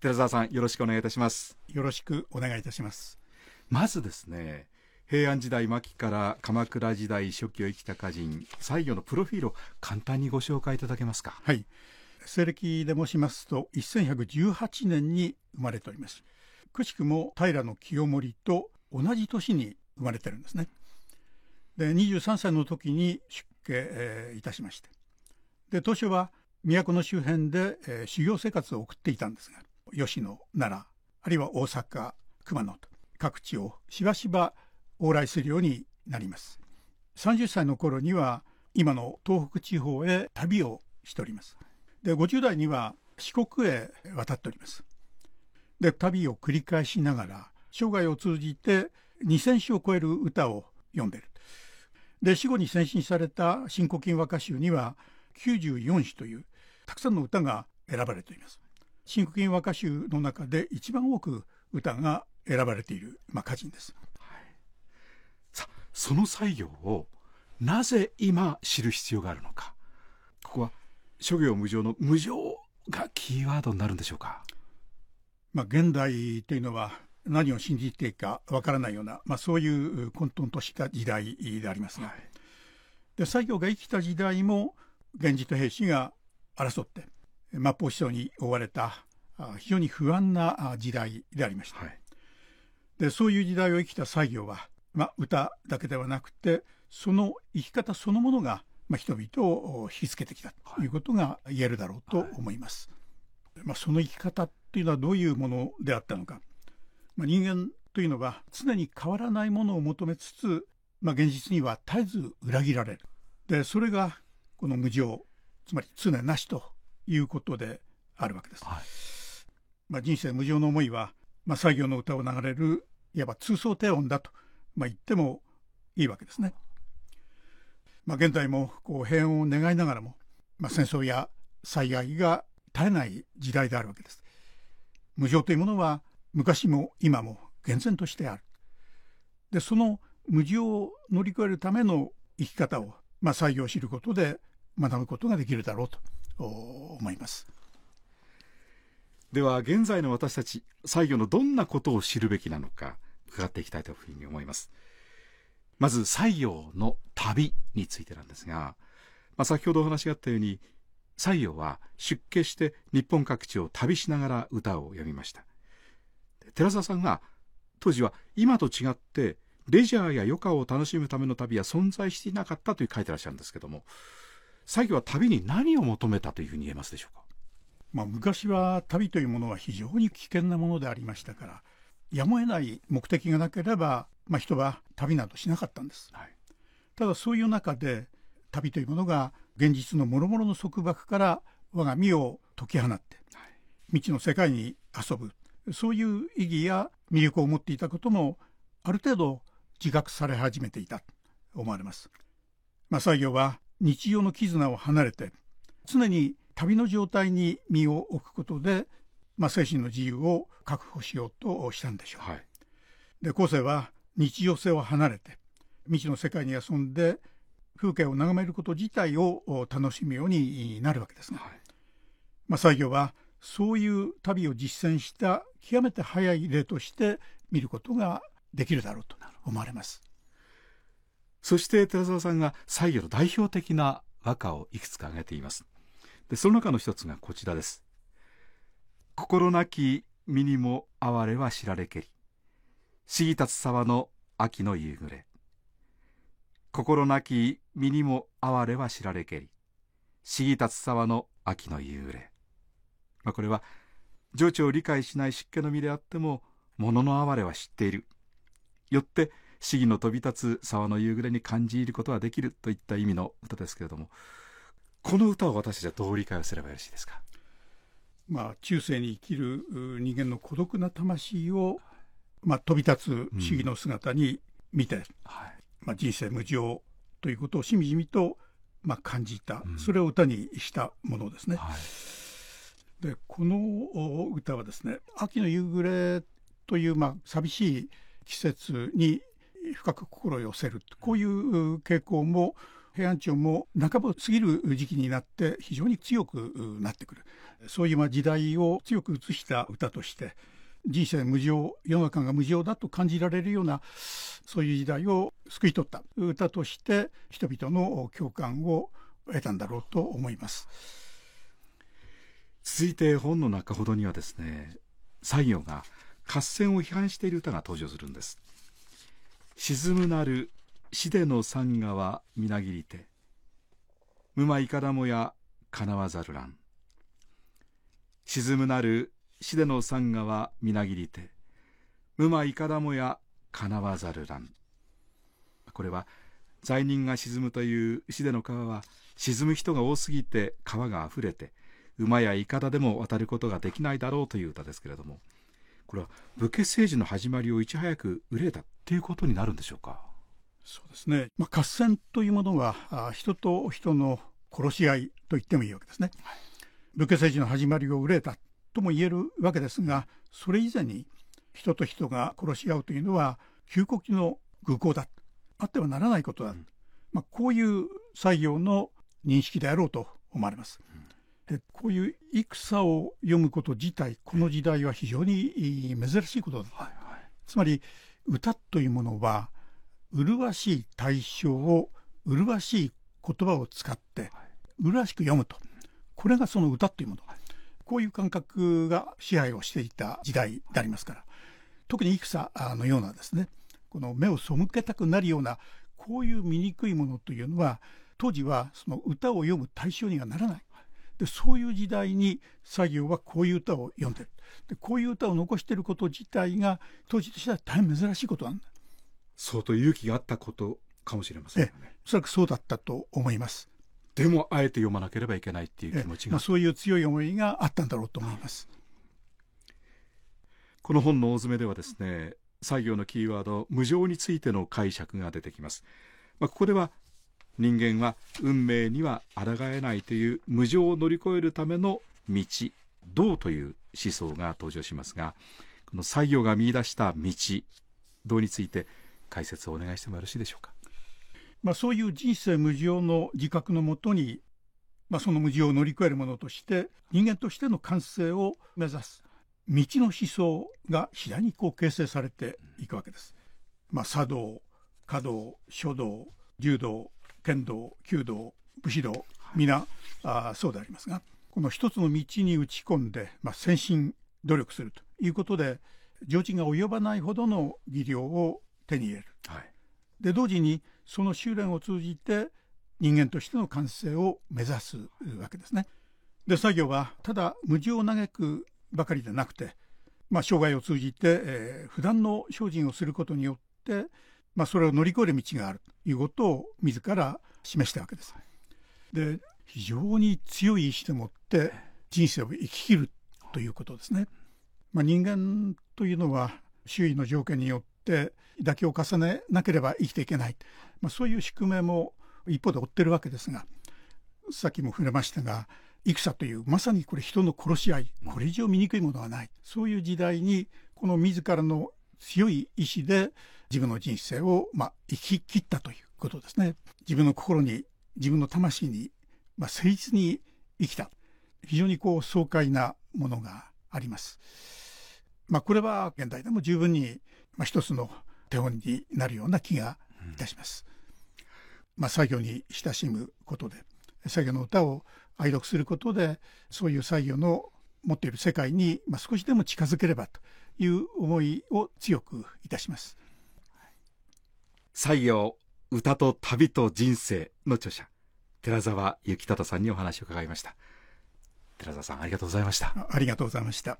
寺澤さんよろしくお願いいたします。よろしくお願いいたします。まずですね平安時代末期から鎌倉時代初期を生きた歌人西行のプロフィールを簡単にご紹介いただけますか？はい。西暦で申しますと1118年に生まれております。くしくも平清盛と同じ年に生まれてるんですね。で23歳の時に出家、えー、いたしまして。で当初は都の周辺で、えー、修行生活を送っていたんですが吉野奈良あるいは大阪熊野と各地をしばしば往来するようになります。30歳の頃には今の東北地方へ旅をしております。で50代には四国へ渡っております。で旅を繰り返しながら生涯を通じて2,000首を超える歌を読んでいる。で死後に先進された新古今和歌集には94首というたくさんの歌が選ばれています。新古今和歌集の中で一番多く歌が選ばれている、まあ、歌人です、はい、さその作業をなぜ今知る必要があるのか。ここは諸行無常の無常がキーワードになるんでしょうか。まあ、現代というのは何を信じていいかわからないような、まあ、そういう混沌とした時代でありますが、はい、で西行が生きた時代も源氏と平氏が争って末法思想に追われた非常に不安な時代でありました、はい、でそういう時代を生きた西行は、まあ、歌だけではなくてその生き方そのものが、まあ、人々を引きつけてきたとい。うことが言えるだろうと思います、はい、まあ、その生き方っていうのはどういうものであったのか。まあ、人間というのは常に変わらないものを求めつつ、まあ、現実には絶えず裏切られる。でそれがこの無常つまり常なしということであるわけです、はい、まあ、人生無常の思いは、まあ、作業の歌を流れるいわば通奏低音だと、まあ、言ってもいいわけですね、まあ、現在もこう平穏を願いながらも、まあ、戦争や災害が絶えない時代であるわけです。無常というものは昔も今も厳然としてある。でその無常を乗り越えるための生き方を、まあ、採用知ることで学ぶことができるだろうと思います。では現在の私たち西行のどんなことを知るべきなのか伺っていきたいというふうに思います。まず西行の旅についてなんですが、まあ、先ほどお話があったように西行は出家して日本各地を旅しながら歌を詠みました。寺澤さんが当時は今と違ってレジャーや余暇を楽しむための旅は存在していなかったという書いてらっしゃるんですけども最後は旅に何を求めたというふうに言えますでしょうか、まあ、昔は旅というものは非常に危険なものでありましたからやむを得ない目的がなければ、まあ、人は旅などしなかったんです、はい、ただそういう中で旅というものが現実の諸々の束縛から我が身を解き放って、はい、未知の世界に遊ぶ。そういう意義や魅力を持っていたこともある程度自覚され始めていたと思われます。まあ、作業は日常の絆を離れて常に旅の状態に身を置くことで、まあ、精神の自由を確保しようとしたんでしょう。はい、で後世は日常性を離れて未知の世界に遊んで風景を眺めること自体を楽しむようになるわけですが、はい、まあ、作業はそういう旅を実践した極めて早い例として見ることができるだろうと思われます。そして寺澤さんが西行の代表的な和歌をいくつか挙げています。でその中の一つがこちらです。心なき身にも哀れは知られけり。過ぎ立つ沢の秋の夕暮れ。心なき身にも哀れは知られけり。過ぎ立つ沢の秋の夕暮れ。まあ、これは情緒を理解しない湿気の身であっても物の哀れは知っているよって市議の飛び立つ沢の夕暮れに感じることができるといった意味の歌ですけれどもこの歌を私たちはどう理解をすればよろしいですか？まあ中世に生きる人間の孤独な魂を、まあ、飛び立つ市議の姿に見て、うん。はい、まあ、人生無常ということをしみじみと、まあ、感じた、うん、それを歌にしたものですね。はい。でこの歌はですね「秋の夕暮れ」という、まあ、寂しい季節に深く心を寄せる。こういう傾向も平安朝も半ば過ぎる時期になって非常に強くなってくる。そういう時代を強く映した歌として人生無常世の中が無常だと感じられるようなそういう時代を救い取った。歌として人々の共感を得たんだろうと思います。続いて本の中ほどにはですね西行が合戦を批判している歌が登場するんです。沈むなる死での山河はみなぎりて無魔いかだもやかなわざるらん沈むなる死での山河はみなぎりて無魔いかだもやかなわざるらんこれは罪人が沈むという死での川は沈む人が多すぎて川があふれて馬やいかだでも渡ることができないだろうという歌ですけれども。これは武家政治の始まりをいち早く憂えたっていうことになるんでしょうか？そうですね、まあ、合戦というものは人と人の殺し合いと言ってもいいわけですね、はい、武家政治の始まりを憂えたとも言えるわけですがそれ以前に人と人が殺し合うというのは旧国の愚行だ。あってはならないことだ、うん、まあ、こういう作業の認識であろうと思われます。うん、でこういう戦を読むこと自体この時代は非常に珍しいことだ、はいはい、つまり歌というものは麗しい対象を麗しい言葉を使って麗しく読むと。これがその歌というもの。こういう感覚が支配をしていた時代でありますから。特に戦のようなですねこの目を背けたくなるようなこういう醜いものというのは当時はその歌を読む対象にはならないでそういう時代に作業はこういう歌を読んでる。でこういう歌を残していること自体が当時としては大変珍しいことなんだ。相当勇気があったことかもしれません、ね、おそらくそうだったと思います。でもあえて読まなければいけないっていう気持ちが、まあ、そういう強い思いがあったんだろうと思います。この本の大詰めではですね作業のキーワード無常についての解釈が出てきます、まあ、ここでは人間は運命には抗えないという無常を乗り越えるための道道という思想が登場しますがこの作業が見出した道道について解説をお願いしてもよろしいでしょうか、まあ、そういう人生無常の自覚のもとに、まあ、その無常を乗り越えるものとして人間としての完成を目指す道の思想が次第にこう形成されていくわけです。まあ、茶道華道書道柔道剣道弓道武士道皆あそうでありますがこの一つの道に打ち込んで、まあ、先進努力するということで常人が及ばないほどの技量を手に入れる、はい、で同時にその修練を通じて人間としての完成を目指すわけですね。で作業はただ無事を嘆くばかりでなくて、まあ、生涯を通じて、えー、普段の精進をすることによって、まあ、それを乗り越える道があるということを自ら示したわけです。で非常に強い意志でもって人生を生き切るということですね。まあ、人間というのは周囲の条件によって妥協を重ねなければ生きていけない、まあ、そういう宿命も一方で追ってるわけですがさっきも触れましたが戦というまさにこれ人の殺し合いこれ以上醜いものはないそういう時代にこの自らの強い意志で自分の人生を、まあ、生き切ったということですね自分の心に自分の魂に、まあ、誠実に生きた非常にこう爽快なものがあります。まあ、これは現代でも十分に、まあ、一つの手本になるような気がいたします。まあ、作業に親しむことで作業の歌を愛読することでそういう作業の持っている世界に、まあ、少しでも近づければという思いを強くいたします。採用歌と旅と人生の著者寺澤幸忠さんにお話を伺いました。寺澤さんありがとうございました。ありがとうございました。